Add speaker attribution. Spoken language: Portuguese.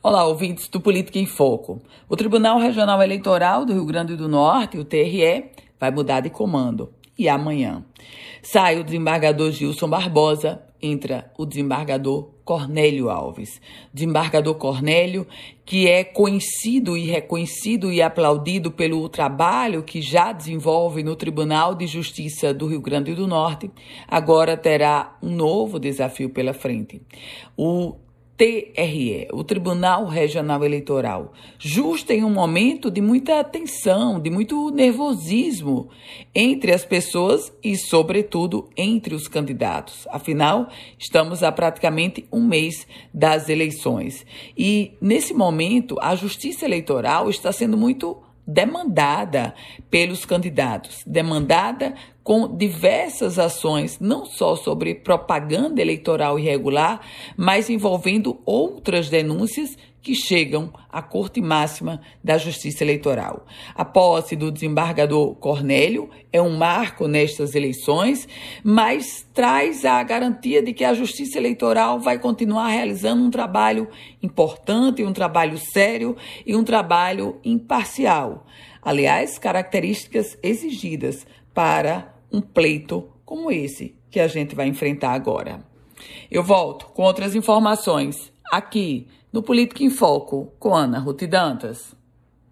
Speaker 1: Olá, ouvintes do Política em Foco. O Tribunal Regional Eleitoral do Rio Grande do Norte, o TRE, vai mudar de comando. E amanhã sai o desembargador Gilson Barbosa, entra o desembargador Cornélio Alves. Desembargador Cornélio, que é conhecido e reconhecido e aplaudido pelo trabalho que já desenvolve no Tribunal de Justiça do Rio Grande do Norte, agora terá um novo desafio pela frente. O TRE, o Tribunal Regional Eleitoral, justo em um momento de muita tensão, de muito nervosismo entre as pessoas e, sobretudo, entre os candidatos. Afinal, estamos há praticamente um mês das eleições. E, nesse momento, a Justiça Eleitoral está sendo muito demandada pelos candidatos, demandada com diversas ações, não só sobre propaganda eleitoral irregular, mas envolvendo outras denúncias que chegam à Corte Máxima da Justiça Eleitoral. A posse do desembargador Cornélio é um marco nestas eleições, mas traz a garantia de que a Justiça Eleitoral vai continuar realizando um trabalho importante, um trabalho sério e um trabalho imparcial. Aliás, características exigidas para um pleito como esse que a gente vai enfrentar agora. Eu volto com outras informações aqui no Política em Foco com Ana Ruth Dantas.